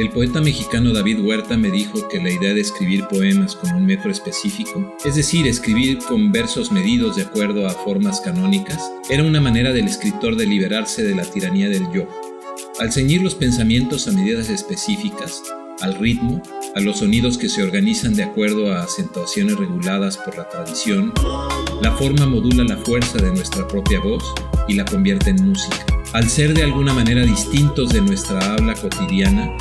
El poeta mexicano David Huerta me dijo que la idea de escribir poemas con un metro específico, es decir, escribir con versos medidos de acuerdo a formas canónicas, era una manera del escritor de liberarse de la tiranía del yo. Al ceñir los pensamientos a medidas específicas, al ritmo, a los sonidos que se organizan de acuerdo a acentuaciones reguladas por la tradición, la forma modula la fuerza de nuestra propia voz y la convierte en música. Al ser de alguna manera distintos de nuestra habla cotidiana,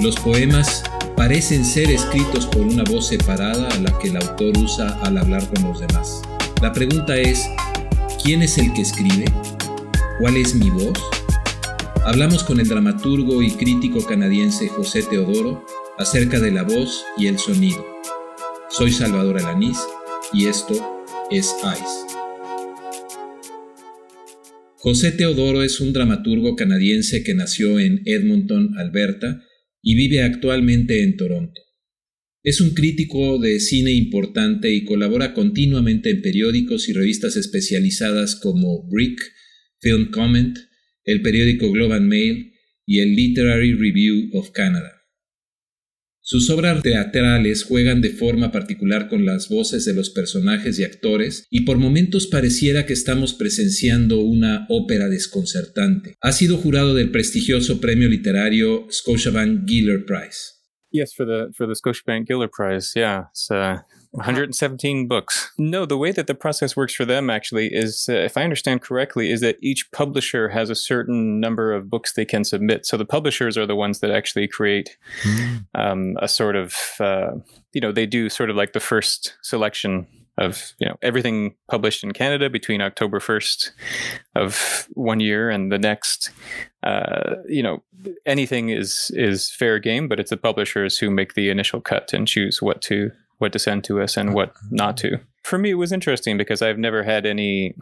los poemas parecen ser escritos por una voz separada a la que el autor usa al hablar con los demás. La pregunta es, ¿quién es el que escribe? ¿Cuál es mi voz? Hablamos con el dramaturgo y crítico canadiense José Teodoro acerca de la voz y el sonido. Soy Salvador Alanís y esto es ICE. José Teodoro es un dramaturgo canadiense que nació en Edmonton, Alberta, y vive actualmente en Toronto. Es un crítico de cine importante y colabora continuamente en periódicos y revistas especializadas como Brick, Film Comment, el periódico Global Mail y el Literary Review of Canada. Sus obras teatrales juegan de forma particular con las voces de los personajes y actores y por momentos pareciera que estamos presenciando una ópera desconcertante. Ha sido jurado del prestigioso premio literario Scotiabank Giller Prize. Yes, for the for the Scotiabank Giller Prize. Yeah, it's uh, 117 books. No, the way that the process works for them actually is, uh, if I understand correctly, is that each publisher has a certain number of books they can submit. So the publishers are the ones that actually create mm. um, a sort of, uh, you know, they do sort of like the first selection of you know everything published in Canada between October 1st of one year and the next. Uh, you know, anything is is fair game, but it's the publishers who make the initial cut and choose what to what to send to us and what not to. For me, it was interesting because I've never had any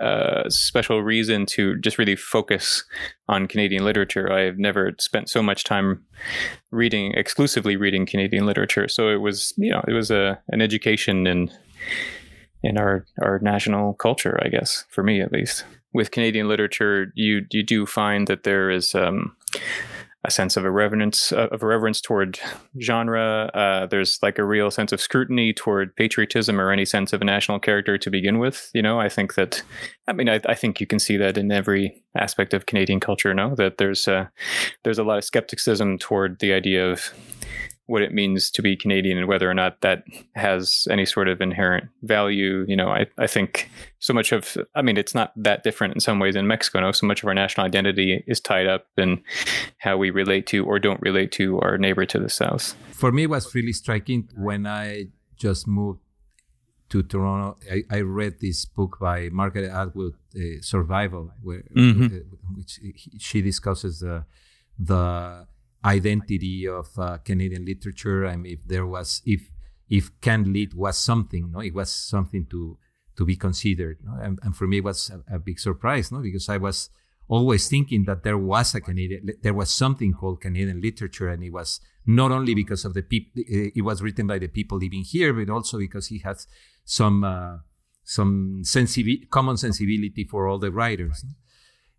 uh, special reason to just really focus on Canadian literature. I've never spent so much time reading exclusively reading Canadian literature. So it was, you know, it was a an education in in our our national culture, I guess, for me at least. With Canadian literature, you you do find that there is um, a sense of a reverence uh, of a reverence toward genre. Uh, there's like a real sense of scrutiny toward patriotism or any sense of a national character to begin with. You know, I think that, I mean, I, I think you can see that in every aspect of Canadian culture. No, that there's a, there's a lot of skepticism toward the idea of what it means to be Canadian and whether or not that has any sort of inherent value. You know, I, I think so much of, I mean, it's not that different in some ways in Mexico. No, so much of our national identity is tied up in how we relate to or don't relate to our neighbor to the south. For me, it was really striking when I just moved to Toronto. I, I read this book by Margaret Atwood, uh, Survival, where, mm-hmm. uh, which she discusses the the identity of uh, Canadian literature. I mean, if there was, if if Can Lit was something, no, it was something to to be considered. No? And, and, for me, it was a, a, big surprise, no, because I was always thinking that there was a Canadian, there was something called Canadian literature, and it was not only because of the people, it was written by the people living here, but also because he has some uh, some sensibi- common sensibility for all the writers.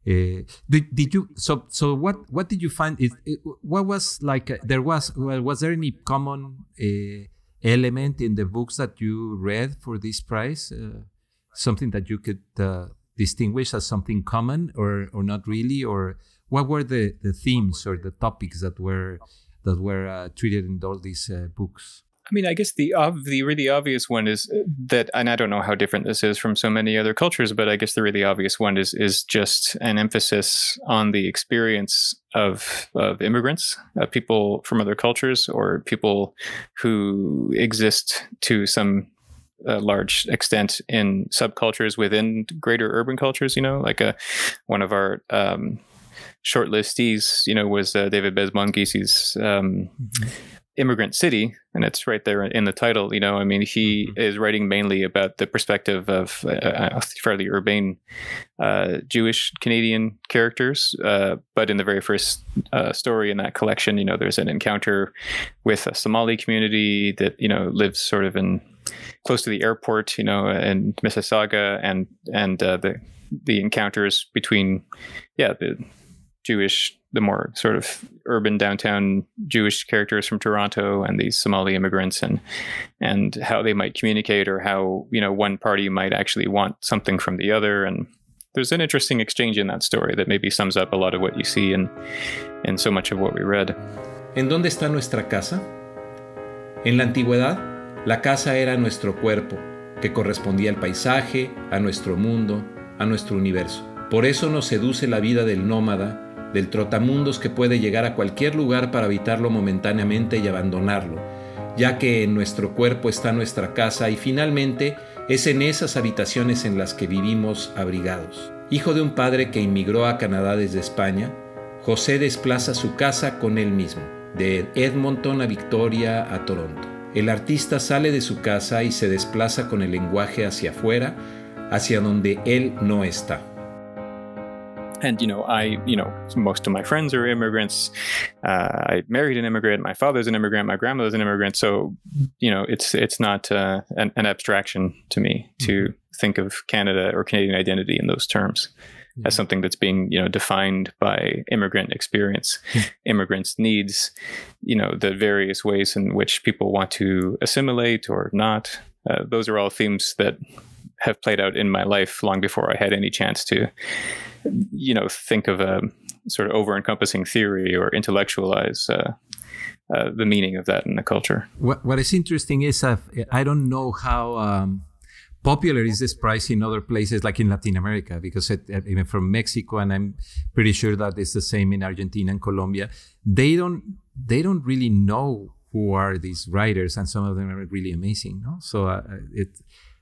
Uh, did, did you so so what what did you find is what was like uh, there was well, was there any common uh, element in the books that you read for this prize uh, something that you could uh, distinguish as something common or or not really? Or what were the the themes or the topics that were that were uh, treated in all these books I mean, I guess the ov- the really obvious one is uh, that, and I don't know how different this is from so many other cultures, but I guess the really obvious one is is just an emphasis on the experience of of immigrants, uh, people from other cultures, or people who exist to some uh, large extent in subcultures within greater urban cultures. You know, like a uh, one of our um, short listees, you know, was uh, David Bezmozgis's. Um, mm-hmm immigrant city and it's right there in the title you know i mean he mm-hmm. is writing mainly about the perspective of uh, fairly urbane uh, jewish canadian characters uh, but in the very first uh, story in that collection you know there's an encounter with a somali community that you know lives sort of in close to the airport you know in mississauga and and uh, the the encounters between yeah the jewish the more sort of urban downtown Jewish characters from Toronto and these Somali immigrants and and how they might communicate or how you know one party might actually want something from the other and there's an interesting exchange in that story that maybe sums up a lot of what you see in in so much of what we read. ¿En dónde está nuestra casa? En la antigüedad, la casa era nuestro cuerpo, que correspondía al paisaje, a nuestro mundo, a nuestro universo. Por eso nos seduce la vida del nómada, del trotamundos que puede llegar a cualquier lugar para habitarlo momentáneamente y abandonarlo, ya que en nuestro cuerpo está nuestra casa y finalmente es en esas habitaciones en las que vivimos abrigados. Hijo de un padre que inmigró a Canadá desde España, José desplaza su casa con él mismo, de Edmonton a Victoria a Toronto. El artista sale de su casa y se desplaza con el lenguaje hacia afuera, hacia donde él no está. And you know i you know most of my friends are immigrants. Uh, i married an immigrant. My father's an immigrant. My grandmother's an immigrant. So you know it's it's not uh, an, an, abstraction to me to mm-hmm. think of canada or canadian identity in those terms yeah. as something that's being you know defined by immigrant experience immigrants needs you know the various ways in which people want to assimilate or not. Uh, those are all themes that have played out in my life long before i had any chance to you know think of a sort of over encompassing theory or intellectualize uh, uh, the meaning of that in the culture. What, what is interesting is i don't know how um, popular is this price in other places like in Latin America because it, even from Mexico and I'm pretty sure that it's the same in Argentina and Colombia they don't they don't really know who are these writers and some of them are really amazing no? So uh, it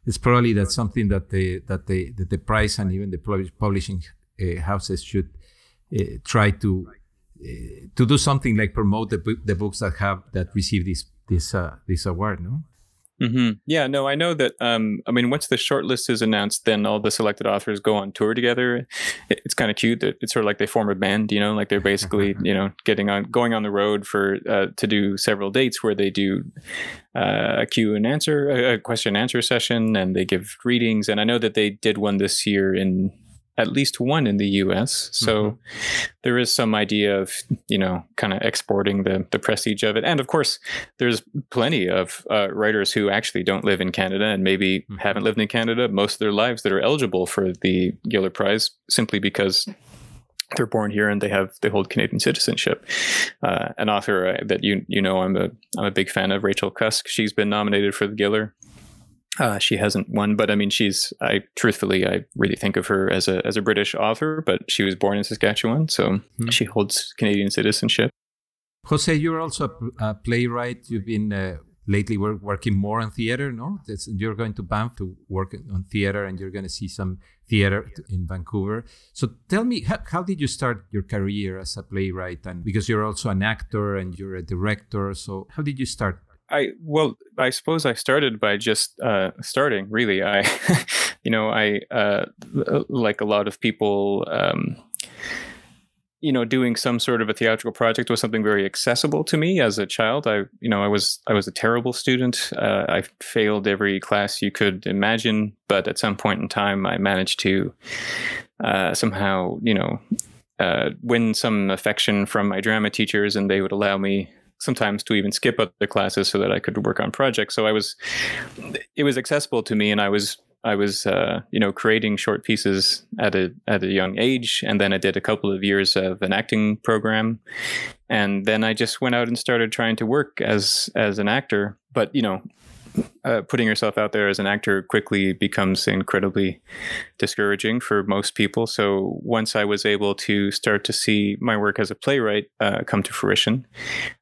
it's probably that's something that the that the that the price and even the publishing uh, houses should uh, try to uh, to do something like promote the, the books that have that receive this this uh, this award no Mm-hmm. Yeah, no, I know that. Um, I mean, once the short list is announced, then all the selected authors go on tour together. It, it's kind of cute that it's sort of like they form a band, you know, like they're basically, you know, getting on, going on the road for uh, to do several dates where they do uh, a Q and answer, a question and answer session, and they give readings. And I know that they did one this year in at least one in the US. So mm-hmm. there is some idea of, you know, kind of exporting the, the prestige of it. And of course, there's plenty of uh, writers who actually don't live in Canada and maybe mm-hmm. haven't lived in Canada most of their lives that are eligible for the Giller Prize simply because they're born here and they have they hold Canadian citizenship. Uh, an author uh, that you you know I'm a I'm a big fan of Rachel Cusk. She's been nominated for the Giller. Uh, she hasn't won, but I mean, she's. I truthfully, I really think of her as a as a British author, but she was born in Saskatchewan, so mm-hmm. she holds Canadian citizenship. Jose, you're also a, playwright. You've been uh, lately work, working more on theater, no? That's, you're going to Banff to work on theater, and you're going to see some theater in Vancouver. So tell me, how, how did you start your career as a playwright? And because you're also an actor and you're a director, so how did you start? I well, I suppose I started by just uh, starting. Really, I, you know, I uh, like a lot of people. Um, you know, doing some sort of a theatrical project was something very accessible to me as a child. I, you know, I was I was a terrible student. Uh, I failed every class you could imagine, but at some point in time, I managed to uh, somehow, you know, uh, win some affection from my drama teachers, and they would allow me sometimes to even skip other classes so that I could work on projects. So I was, it was accessible to me, and I was I was uh, you know creating short pieces at a at a young age, and then I did a couple of years of an acting program, and then I just went out and started trying to work as as an actor. But you know, uh, putting yourself out there as an actor quickly becomes incredibly discouraging for most people. So once I was able to start to see my work as a playwright uh, come to fruition,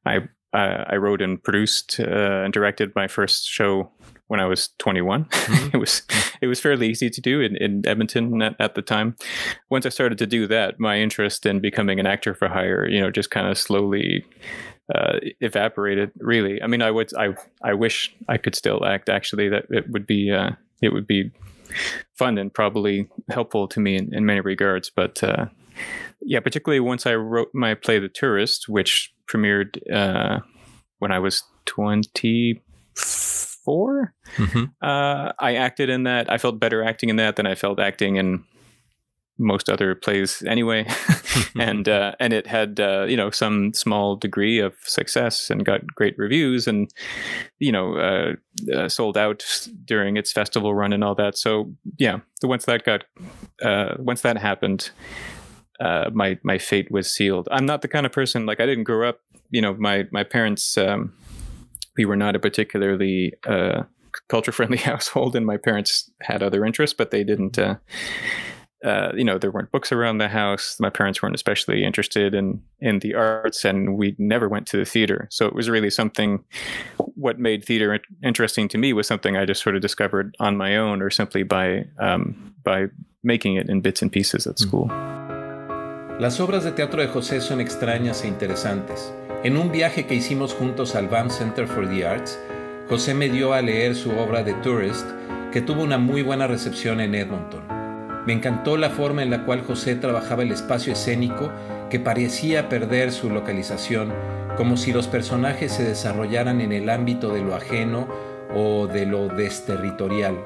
I uh, I wrote and produced uh, and directed my first show when I was 21. Mm-hmm. it was it was fairly easy to do in, in Edmonton at, at, the time. Once I started to do that, my interest in becoming an actor for hire, you know, just kind of slowly uh, evaporated. Really, I mean, I would, I, I wish I could still act. Actually, that it would be, uh, it would be fun and probably helpful to me in, in many regards. But uh, yeah, particularly once I wrote my play, The Tourist, which premiered uh, when I was twenty four. Mm-hmm. Uh, I acted in that. I felt better acting in that than I felt acting in most other plays anyway, and uh, and it had uh, you know some small degree of success and got great reviews and you know uh, uh sold out during its festival run and all that. So yeah, once that got uh, once that happened, uh, my my fate was sealed. I'm not the kind of person like I didn't grow up. You know, my my parents. Um, we were not a particularly culture friendly household, and my parents had other interests, but they didn't. Uh, you know, there weren't books around the house. My parents weren't especially interested in in the arts, and we never went to the theater. So it was really something. What made theater interesting to me was something I just sort of discovered on my own, or simply by um, by making it in bits and pieces at mm. school. Las obras de teatro de José son extrañas e interesantes. En un viaje que hicimos juntos al Banff Center for the Arts, José me dio a leer su obra The Tourist, que tuvo una muy buena recepción en Edmonton. Me encantó la forma en la cual José trabajaba el espacio escénico que parecía perder su localización, como si los personajes se desarrollaran en el ámbito de lo ajeno o de lo desterritorial.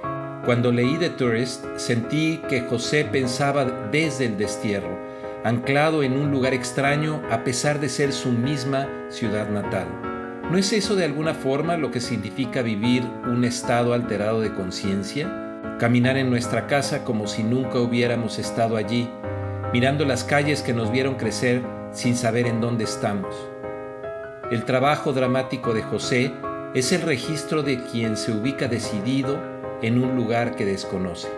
Cuando leí The Tourist, sentí que José pensaba desde el destierro, anclado en un lugar extraño a pesar de ser su misma ciudad natal. ¿No es eso de alguna forma lo que significa vivir un estado alterado de conciencia? Caminar en nuestra casa como si nunca hubiéramos estado allí, mirando las calles que nos vieron crecer sin saber en dónde estamos. El trabajo dramático de José es el registro de quien se ubica decidido en un lugar que desconoce.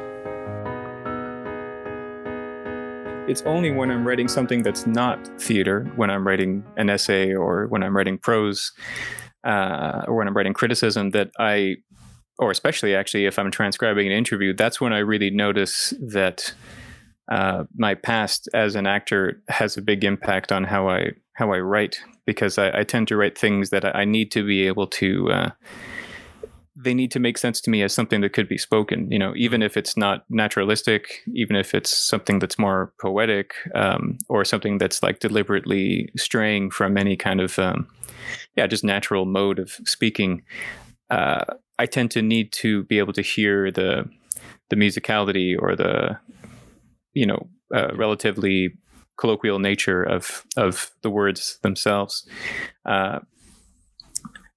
it's only when I'm writing something that's not theater, when I'm writing an essay or when I'm writing prose, uh, or when I'm writing criticism, that I, or especially actually if I'm transcribing an interview, that's when I really notice that uh, my past as an actor has a big impact on how I how I write because I, I tend to write things that I need to be able to. Uh, they need to make sense to me as something that could be spoken you know even if it's not naturalistic even if it's something that's more poetic um, or something that's like deliberately straying from any kind of um, yeah just natural mode of speaking uh, i tend to need to be able to hear the the musicality or the you know uh, relatively colloquial nature of of the words themselves. Uh,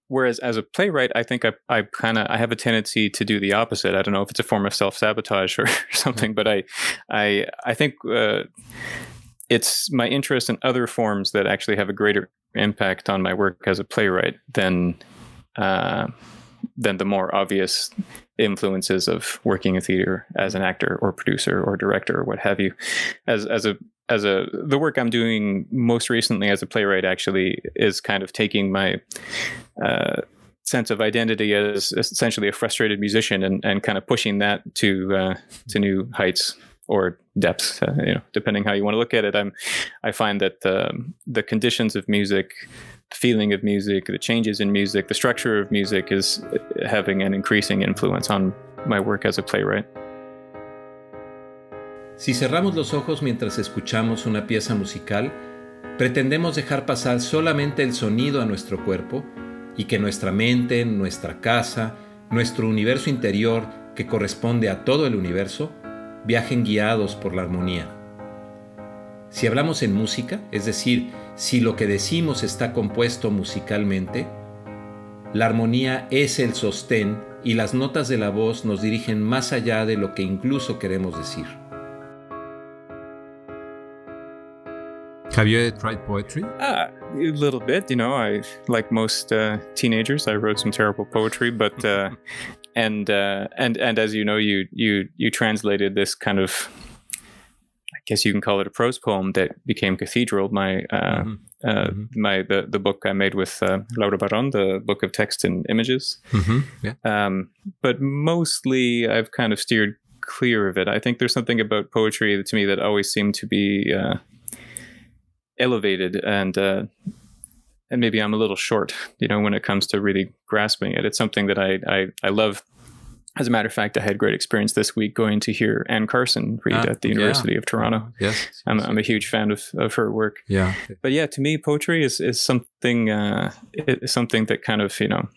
whereas as a playwright i think i, I kind of i have a tendency to do the opposite. I don't know if it's a form of self-sabotage or something but i i i think uh, it's my interest in other forms that actually have a greater impact on my work as a playwright than uh, than the more obvious influences of working in theater as an actor or producer or director or what have you as as a as a the work I'm doing most recently as a playwright actually is kind of taking my uh, sense of identity as essentially a frustrated musician and, and kind of pushing that to uh, to new heights or depths, uh, you know, depending how you want to look at it. I'm I find that the the conditions of music, feeling of music, the changes in music, the structure of music is having an increasing influence on my work as a playwright. Si cerramos los ojos mientras escuchamos una pieza musical, pretendemos dejar pasar solamente el sonido a nuestro cuerpo y que nuestra mente, nuestra casa, nuestro universo interior, que corresponde a todo el universo, viajen guiados por la armonía. Si hablamos en música, es decir, si lo que decimos está compuesto musicalmente, la armonía es el sostén y las notas de la voz nos dirigen más allá de lo que incluso queremos decir. Have you tried poetry? Uh, a little bit. You know, I like most uh, teenagers, I wrote some terrible poetry, but uh, and uh, and and as you know, you you you translated this kind of, I guess you can call it a prose poem that became Cathedral. My uh, mm-hmm. Uh, mm-hmm. my the the book I made with uh, Laura Baron, the book of text and images. Mm-hmm. Yeah. Um, but mostly, I've kind of steered clear of it. I think there's something about poetry to me that always seemed to be elevated and uh, and maybe I'm a little short, you know, when it comes to really grasping it. It's something that I I, I love. As a matter of fact, I had great experience this week going to hear Anne Carson read ah, at the University yeah. of Toronto. Yes, I'm, I'm a huge fan of, of her work. Yeah, but yeah, to me, poetry is is something uh, something that kind of you know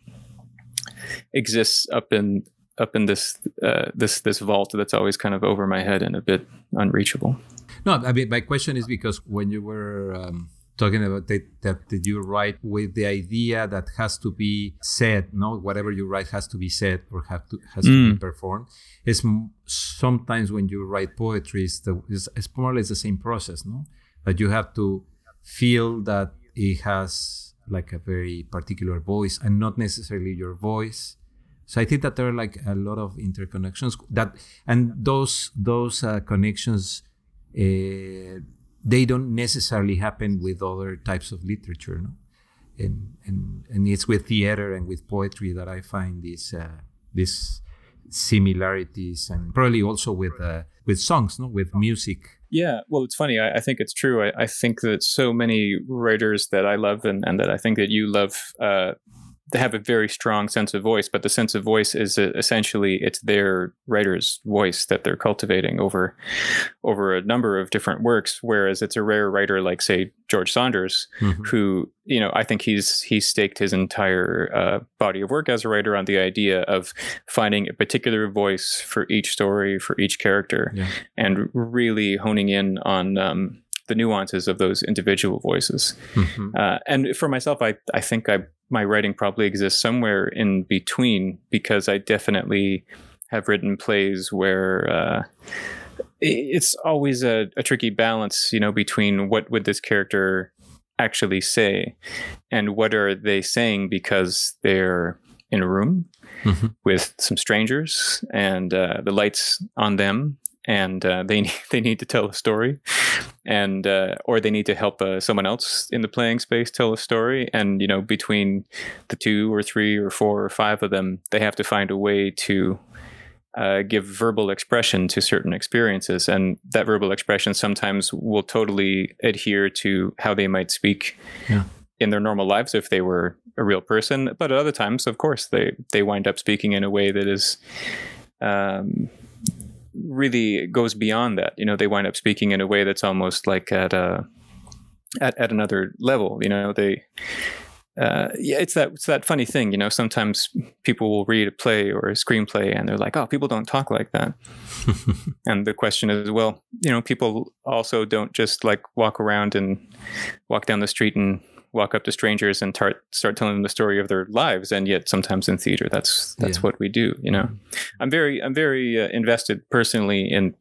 exists up in up in this uh, this this vault that's always kind of over my head and a bit unreachable. No, I mean my question is because when you were um, talking about that, that, that you write with the idea that has to be said, no, whatever you write has to be said or have to has mm. to be mm. performed. Is sometimes when you write poetry, it's, the, it's, it's more or less the same process, no? That you have to feel that it has like a very particular voice and not necessarily your voice. So I think that there are like a lot of interconnections that, and those those uh, connections, uh, they don't necessarily happen with other types of literature, no? And and and it's with theater and with poetry that I find these uh, these similarities, and probably also with uh, with songs, no, with music yeah, well, it's funny. I, I think it's true. I, I, think that so many writers that I love and, and that I think that you love, uh, they have a very strong sense of voice, but the sense of voice is uh, essentially it's their writer's voice that they're cultivating over over a number of different works. Whereas it's a rare writer like, say, George Saunders, mm-hmm. who you know I think he's he's staked his entire uh, body of work as a writer on the idea of finding a particular voice for each story, for each character, yeah. and really honing in on. Um, the nuances of those individual voices. Mm-hmm. Uh, and for myself, I, I think I my writing probably exists somewhere in between because I definitely have written plays where uh, it's always a, a, tricky balance, you know, between what would this character actually say and what are they saying because they're in a room mm-hmm. with some strangers and uh, the lights on them and uh, they they need to tell a story, and uh, or they need to help uh, someone else in the playing space tell a story. And you know, between the two or three or four or five of them, they have to find a way to uh, give verbal expression to certain experiences, and that verbal expression sometimes will totally adhere to how they might speak. Yeah. In their normal lives, if they were a real person, but at other times, of course, they they wind up speaking in a way that is um, really goes beyond that. You know, they wind up speaking in a way that's almost like at a at, at another level. You know, they uh, yeah, it's that it's that funny thing. You know, sometimes people will read a play or a screenplay and they're like, "Oh, people don't talk like that." and the question is, well, you know, people also don't just like walk around and walk down the street and walk up to strangers and tar- start telling them the story of their lives and yet sometimes in theater that's that's yeah. what we do you know i'm very i'm very uh, invested personally in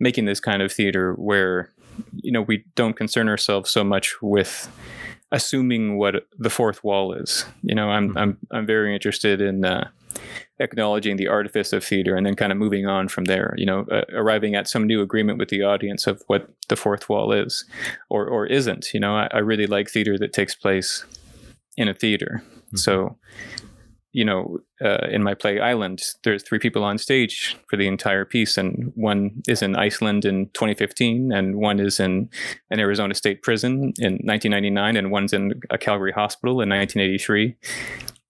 making this kind of theater where you know we don't concern ourselves so much with assuming what the fourth wall is you know i'm mm-hmm. i'm i'm very interested in uh, acknowledging the artifice of theater and then kind of moving on from there you know uh, arriving at some new agreement with the audience of what the fourth wall is or or isn't you know? I, I really like theater that takes place in a theater. Mm-hmm. so you know uh, in my play island there's three people on stage for the entire piece and one is in iceland in 2015 and one is in an arizona state prison in 1999 and one's in a calgary hospital in 1983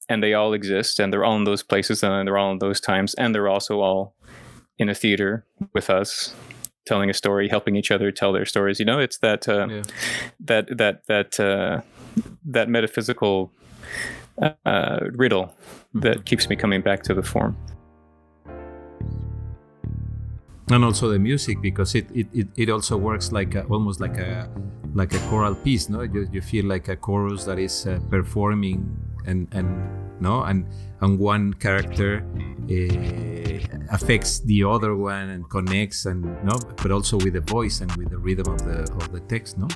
and they all exist and they're all in those places and they're all in those times and they're also all in a theater with us telling a story helping each other tell their stories. You know it's that uh, yeah. that that that uh, that metaphysical uh, riddle that keeps me coming back to the form. And also the music because it it, it, it also works like a, almost like a like a choral piece no? You, you feel like a chorus that is uh, performing and and no and and one character uh, affects the other one and connects and no but also with the voice and with the rhythm of the of the text no?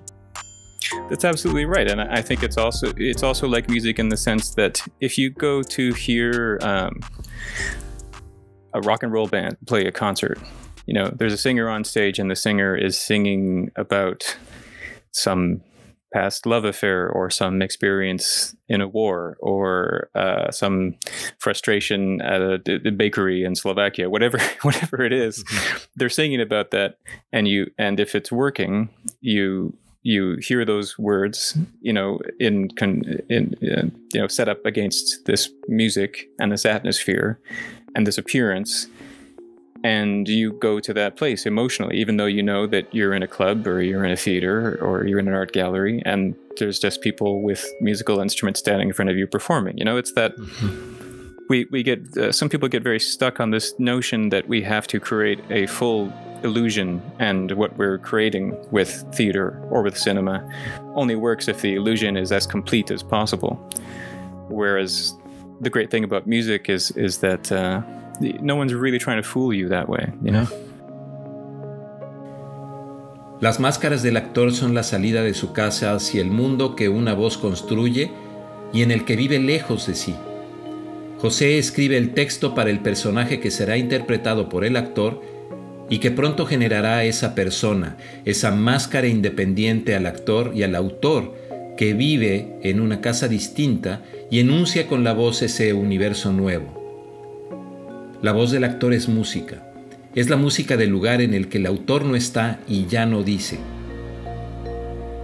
That's absolutely right and i think it's also it's also like music in the sense that if you go to hear um, a rock and roll band play a concert you know there's a singer on stage and the singer is singing about some past love affair or some experience in a war or uh, some frustration at a, a, bakery in Slovakia, whatever whatever it is, mm-hmm. they're singing about that, and you and if it's working, you you hear those words, you know, in in you know set up against this music and this atmosphere and this appearance and you go to that place emotionally, even though you know that you're in a club or you're in a theater or you're in an art gallery and there's just people with musical instruments standing in front of you performing. You know, it's that mm-hmm. we we get uh, some people get very stuck on this notion that we have to create a full illusion and what we're creating with theater or with cinema only works if the illusion is as complete as possible whereas the great thing about music is is that uh, no one's really trying to fool you that way you know Las máscaras del actor son la salida de su casa hacia el mundo que una voz construye y en el que vive lejos de sí. José escribe el texto para el personaje que será interpretado por el actor y que pronto generará esa persona, esa máscara independiente al actor y al autor que vive en una casa distinta y enuncia con la voz ese universo nuevo. La voz del actor es música es la música del lugar en el que el autor no está y ya no dice.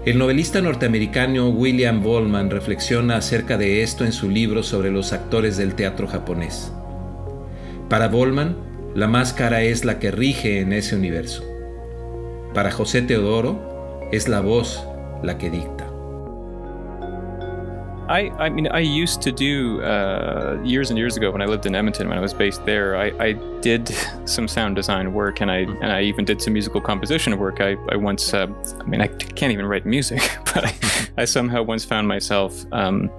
El novelista norteamericano William Ballman reflexiona acerca de esto en su libro sobre los actores del teatro japonés. Para Ballman, la máscara es la que rige en ese universo. Para José Teodoro, es la voz la que dicta. I, I mean, I used to do uh, years and years ago when I lived in Edmonton, when I was based there. I, I did some sound design work, and I mm-hmm. and I even did some musical composition work. I, I once, uh, I mean, I can't even write music, but I, I somehow once found myself um,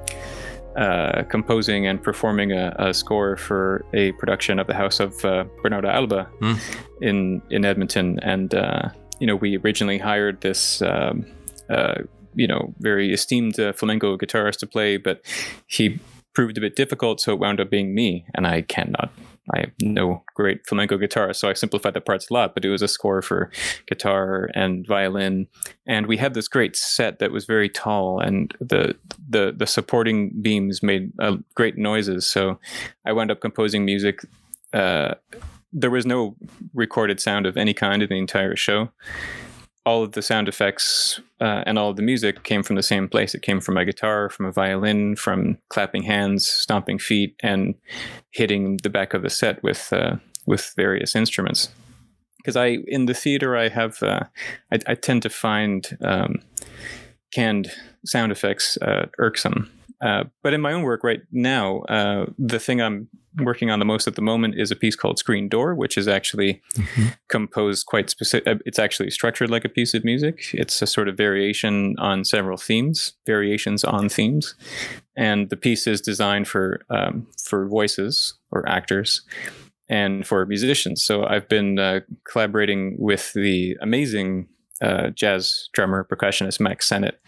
uh, composing and performing a, a, score for a production of the House of uh, Bernarda Alba mm. in in Edmonton, and uh, you know, we originally hired this. Um, uh, you know very esteemed uh, flamenco guitarist to play, but he proved a bit difficult, so it wound up being me, and I cannot. I have no great flamenco guitarist, so I simplified the parts a lot. But it was a score for guitar and violin, and we had this great set that was very tall, and the the the supporting beams made uh, great noises. So I wound up composing music. Uh, there was no recorded sound of any kind in the entire show all of the sound effects uh, and all of the music came from the same place. It came from a guitar, from a violin, from clapping hands, stomping feet, and hitting the back of the set with uh, with various instruments. Because I in the theater, I have uh, I, I, tend to find um, canned sound effects uh, irksome. Uh, but in my own work right now, uh, the thing I'm working on the most at the moment is a piece called Screen Door, which is actually mm-hmm. composed quite specific. Uh, it's actually structured like a piece of music. It's a sort of variation on several themes, variations on themes, and the piece is designed for um, for voices or actors and for musicians. So I've been uh, collaborating with the amazing uh, jazz drummer, percussionist Max Senitt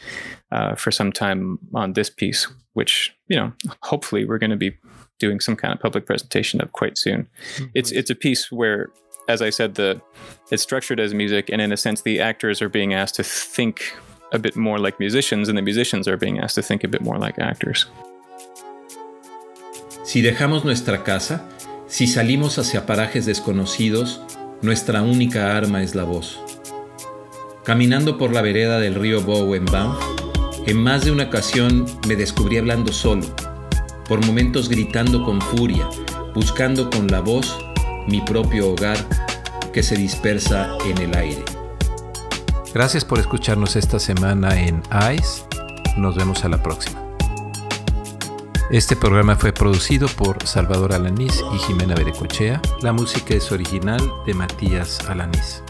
uh, for some time on this piece, which, you know, hopefully we're going to be doing some kind of public presentation of quite soon. Mm-hmm. It's it's a piece where, as I said, the it's structured as music, and in a sense, the actors are being asked to think a bit more like musicians, and the musicians are being asked to think a bit more like actors. Si dejamos nuestra casa, si salimos hacia parajes desconocidos, nuestra única arma es la voz. Caminando por la vereda del río Bow en Banff, en más de una ocasión me descubrí hablando solo, por momentos gritando con furia, buscando con la voz mi propio hogar que se dispersa en el aire. Gracias por escucharnos esta semana en ICE. Nos vemos a la próxima. Este programa fue producido por Salvador Alanís y Jimena Berecochea. La música es original de Matías Alanís.